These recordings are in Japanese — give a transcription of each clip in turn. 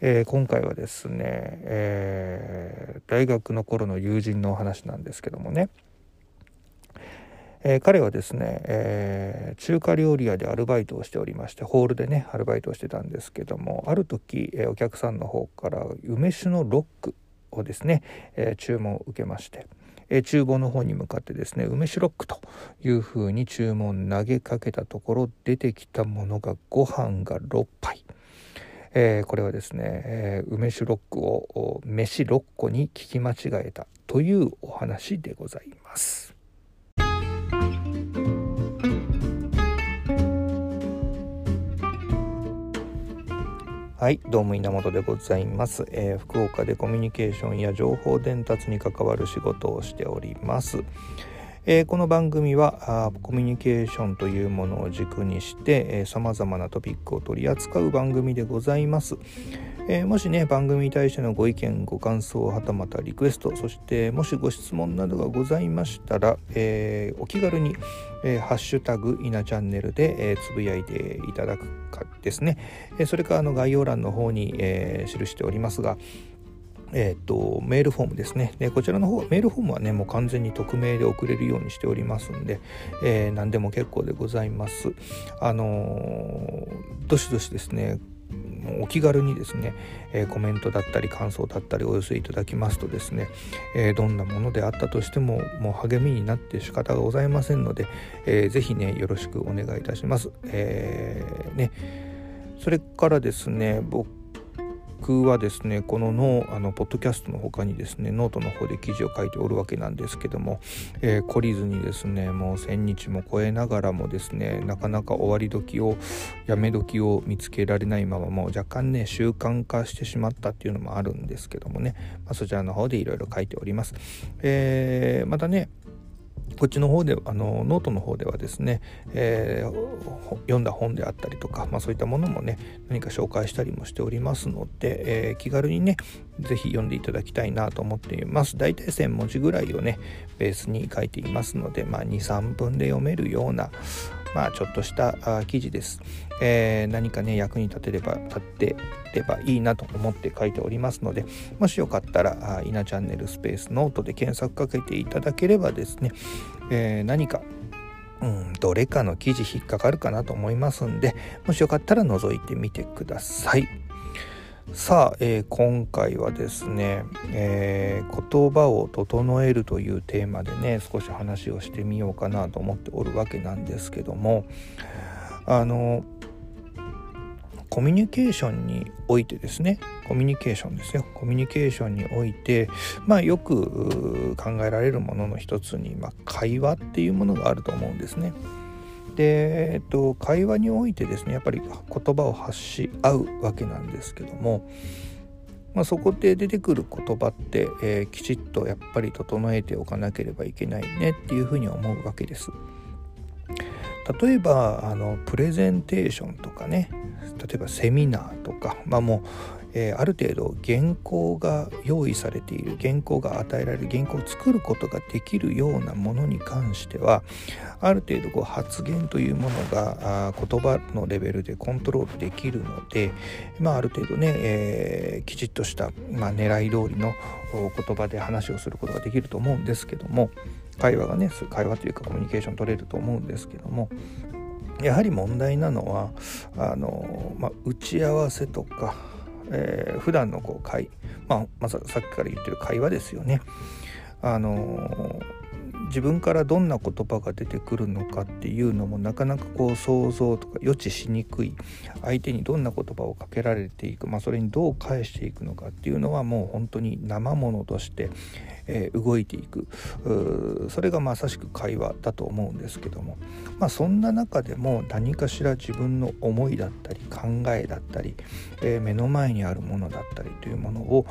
えー、今回はですね、えー、大学の頃の友人のお話なんですけどもね、えー、彼はですね、え中華料理屋でアルバイトをしておりましてホールでねアルバイトをしてたんですけどもある時、えお客さんの方から梅酒のロックをですね、え注文を受けまして。え厨房の方に向かってですね梅酒ロックというふうに注文投げかけたところ出てきたものがご飯が6杯。えー、これはですね、えー、梅酒ロックを飯6個に聞き間違えたというお話でございます。はいどうも稲本でございます、えー、福岡でコミュニケーションや情報伝達に関わる仕事をしておりますえー、この番組はコミュニケーションというものを軸にしてさまざまなトピックを取り扱う番組でございます。えー、もしね番組に対してのご意見ご感想はたまたリクエストそしてもしご質問などがございましたら、えー、お気軽に、えー、ハッシュタグいなチャンネルで、えつぶやいていただくかですね、えそれからの概要欄の方に、え記しておりますが、えーと、メールフォームですねでこちらの方メールフォームはねもう完全に匿名で送れるようにしておりますんで、えー、何でも結構でございますあのー、どしどしですねお気軽にですね、えー、コメントだったり感想だったりお寄せいただきますとですね、えー、どんなものであったとしてももう励みになって仕方がございませんので、えー、ぜひねよろしくお願いいたします。えー、ねそれからですね僕僕はですねこのノあのポッドキャストの他にですねノートの方で記事を書いておるわけなんですけども、えー、懲りずにですねもう1,000日も超えながらもですねなかなか終わり時をやめ時を見つけられないままもう若干ね習慣化してしまったっていうのもあるんですけどもね、まあ、そちらの方でいろいろ書いております。えー、またねこっちの方であのノートの方ではですね、えー、読んだ本であったりとか、まあ、そういったものもね何か紹介したりもしておりますので、えー、気軽にね是非読んでいただきたいなと思っています。大体1000文字ぐらいをねベースに書いていますので、まあ、23分で読めるようなまあ、ちょっとした記事です、えー、何かね役に立てれば立ってればいいなと思って書いておりますのでもしよかったら「いなチャンネルスペースノート」で検索かけていただければですね、えー、何かうん、どれかの記事引っかかるかなと思いますんでもしよかったら覗いてみてください。さあ、えー、今回はですね、えー、言葉を整えるというテーマでね少し話をしてみようかなと思っておるわけなんですけどもあのコミュニケーションにおいてですねコミュニケーションですよコミュニケーションにおいてまあよく考えられるものの一つに、まあ、会話っていうものがあると思うんですね。で、えっと、会話においてですねやっぱり言葉を発し合うわけなんですけども、まあ、そこで出てくる言葉って、えー、きちっとやっぱり整えておかなければいけないねっていうふうに思うわけです。例えばあのプレゼンテーションとかね例えばセミナーとか、まあ、もうえー、ある程度原稿が用意されている原稿が与えられる原稿を作ることができるようなものに関してはある程度こう発言というものがあ言葉のレベルでコントロールできるので、まあ、ある程度ね、えー、きちっとした、まあ、狙い通りの言葉で話をすることができると思うんですけども会話がね会話というかコミュニケーション取れると思うんですけどもやはり問題なのはあの、まあ、打ち合わせとかえー、普段のこう会、まあ、まささっきから言ってる会話ですよね。あのー、自分からどんな言葉が出てくるのかっていうのもなかなかこう想像とか予知しにくい相手にどんな言葉をかけられていく、まあ、それにどう返していくのかっていうのはもう本当に生ものとして、えー、動いていく。それがまさしく会話だと思うんですけども、まあ、そんな中でも何かしら自分の思いだったり考えだったり、えー、目の前にあるものだったりというものを、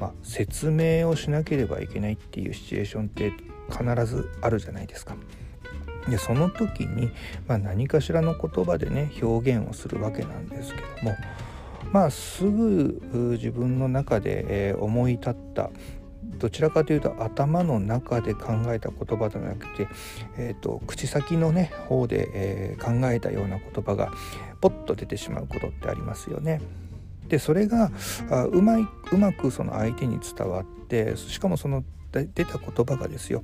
まあ、説明をしなければいけないっていうシチュエーションって必ずあるじゃないですか。でその時に、まあ、何かしらの言葉でね表現をするわけなんですけども。まあすぐ自分の中で、思い立ったどちらかというと頭の中で考えた言葉じゃなくて、えーと、口先のね方で、えー、考えたような言葉がポッと出てしまうことってありますよね。でそれがあうまいうまくその相手に伝わってしかもその出た言葉がですよ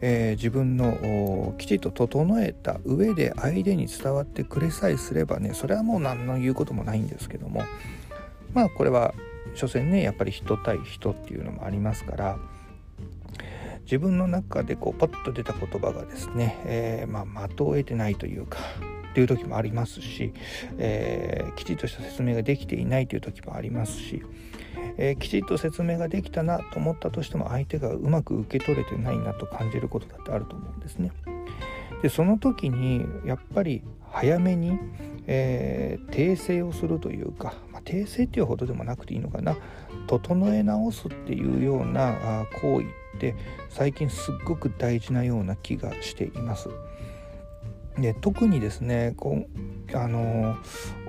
えー、自分のきちっと整えた上で相手に伝わってくれさえすればねそれはもう何の言うこともないんですけどもまあこれは所詮ねやっぱり人対人っていうのもありますから自分の中でこうパッと出た言葉がですね、えー、まあ、的を得てないというかっていう時もありますし、えー、きちっとした説明ができていないという時もありますしえー、きちっと説明ができたなと思ったとしても相手がうまく受け取れてないなと感じることだってあると思うんですね。でその時にやっぱり早めに、えー、訂正をするというか、まあ、訂正っていうほどでもなくていいのかな整え直すっていうような行為って最近すっごく大事なような気がしています。で特にですねこうあの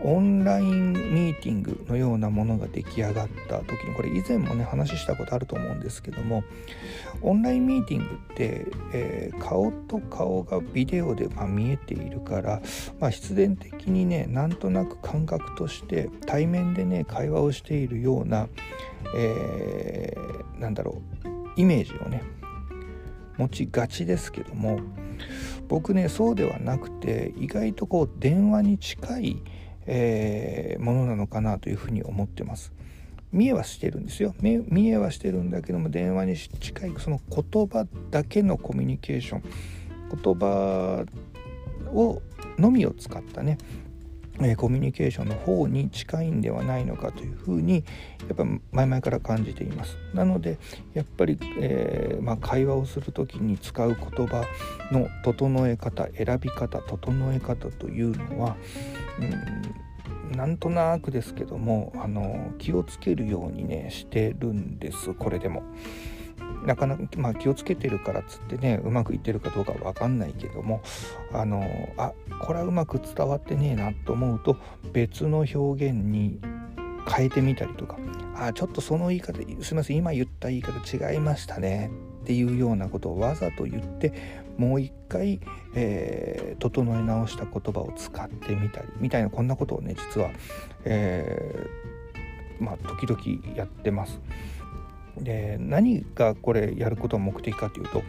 オンラインミーティングのようなものが出来上がった時にこれ以前もね話したことあると思うんですけどもオンラインミーティングって、えー、顔と顔がビデオでま見えているから、まあ、必然的にねなんとなく感覚として対面でね会話をしているような、えー、なんだろうイメージをね持ちがちですけども僕ねそうではなくて意外とこう電話に近い、えー、ものなのかなというふうに思ってます。見えはしてるんですよ見えはしてるんだけども電話に近いその言葉だけのコミュニケーション言葉をのみを使ったねえコミュニケーションの方に近いんではないのかというふうにやっぱ前々から感じていますなのでやっぱり、えー、まあ、会話をする時に使う言葉の整え方選び方整え方というのは、うん、なんとなくですけどもあの気をつけるようにねしてるんですこれでも。なかなか、まあ、気をつけてるからっつってねうまくいってるかどうか分かんないけどもあのあこれはうまく伝わってねえなと思うと別の表現に変えてみたりとかあちょっとその言い方すいません今言った言い方違いましたねっていうようなことをわざと言ってもう一回、えー、整え直した言葉を使ってみたりみたいなこんなことをね実は、えー、まあ時々やってます。で何がこれやることの目的かというと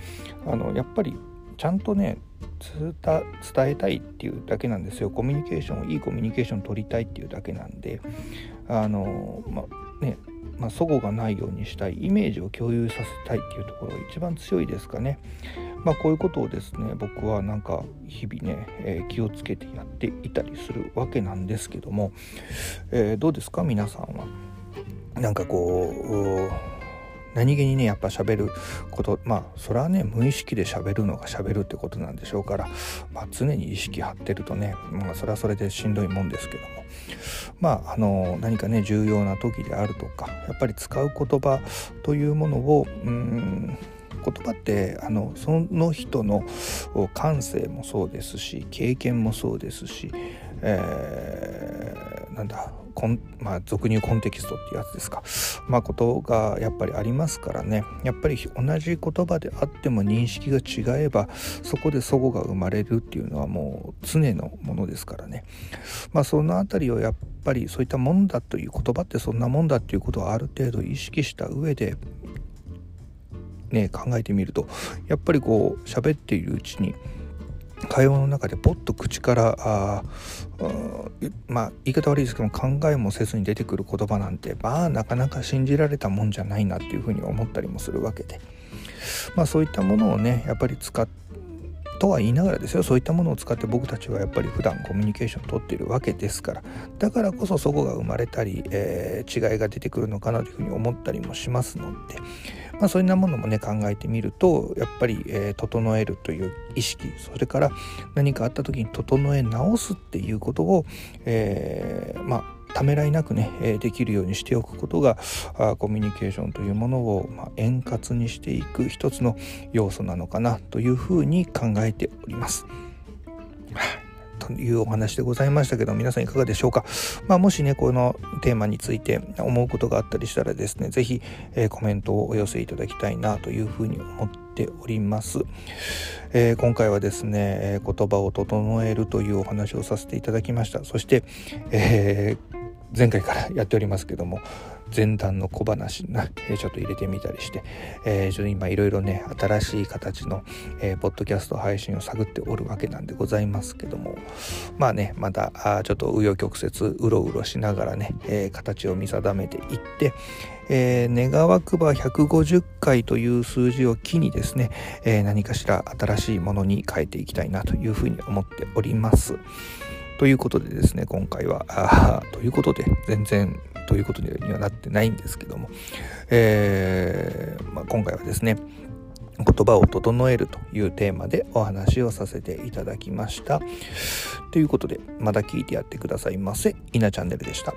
あのやっぱりちゃんとね伝えたいっていうだけなんですよコミュニケーションをいいコミュニケーション取りたいっていうだけなんであのまあねまあ、齟齬がないようにしたいイメージを共有させたいっていうところが一番強いですかね。まあ、こういうことをですね僕はなんか日々ね、えー、気をつけてやっていたりするわけなんですけども、えー、どうですか？皆さんは。なんかこう何気にねやっぱ喋ることまあそれはね無意識で喋るのが喋るってことなんでしょうから、まあ、常に意識張ってるとね、まあ、それはそれでしんどいもんですけども。まああの何かね重要な時であるとかやっぱり使う言葉というものをうん言葉ってあのその人の感性もそうですし経験もそうですし、えー、なんだコンまあ俗に言うコンテキストっていうやつですか。まあことがやっぱりありますからね。やっぱり同じ言葉であっても認識が違えばそこで齟齬が生まれるっていうのはもう常のものですからね。まあその辺りをやっぱりそういったもんだという言葉ってそんなもんだっていうことをある程度意識した上でね考えてみるとやっぱりこう喋っているうちに会話の中でポッと口からあまあ言い方悪いですけど考えもせずに出てくる言葉なんてまあなかなか信じられたもんじゃないなっていうふうに思ったりもするわけで。まあそういったものをねやっぱり使ってとは言いながらですよ。そういったものを使って僕たちはやっぱり普段コミュニケーションをとっているわけですから。だからこそそこが生まれたり、えー、違いが出てくるのかなというふうに思ったりもしますので、まあ、そういったものもね考えてみるとやっぱり、えー、整えるという意識それから何かあった時に整え直すっていうことを、えー、まあためらいなくね、えできるようにしておくことがあコミュニケーションというものを、ま、円滑にしていく一つの要素なのかなというふうに考えております。というお話でございましたけど皆さんいかがでしょうか、まあ、もしねこのテーマについて思うことがあったりしたらですね是非、え、コメントをお寄せいただきたいなというふうに思っております、えー、今回はですね、え言葉を整えるというお話をさせていただきました。そして、えー前回からやっておりますけども前段の小話な、ちょっと入れてみたりして、えー、ちょっと今いろいろね新しい形の、えー、ポッドキャスト配信を探っておるわけなんでございますけどもまあねまだあちょっと紆余曲折うろうろしながらね、えー、形を見定めていって、えー、願わくば150回という数字を機にですね、えー、何かしら新しいものに変えていきたいなというふうに思っております。ということでですね、今回は、あということで、全然ということにはなってないんですけども、えー、まあ、今回はですね、言葉を整えるというテーマでお話をさせていただきました。ということで、また聞いてやってくださいませ。いなチャンネルでした。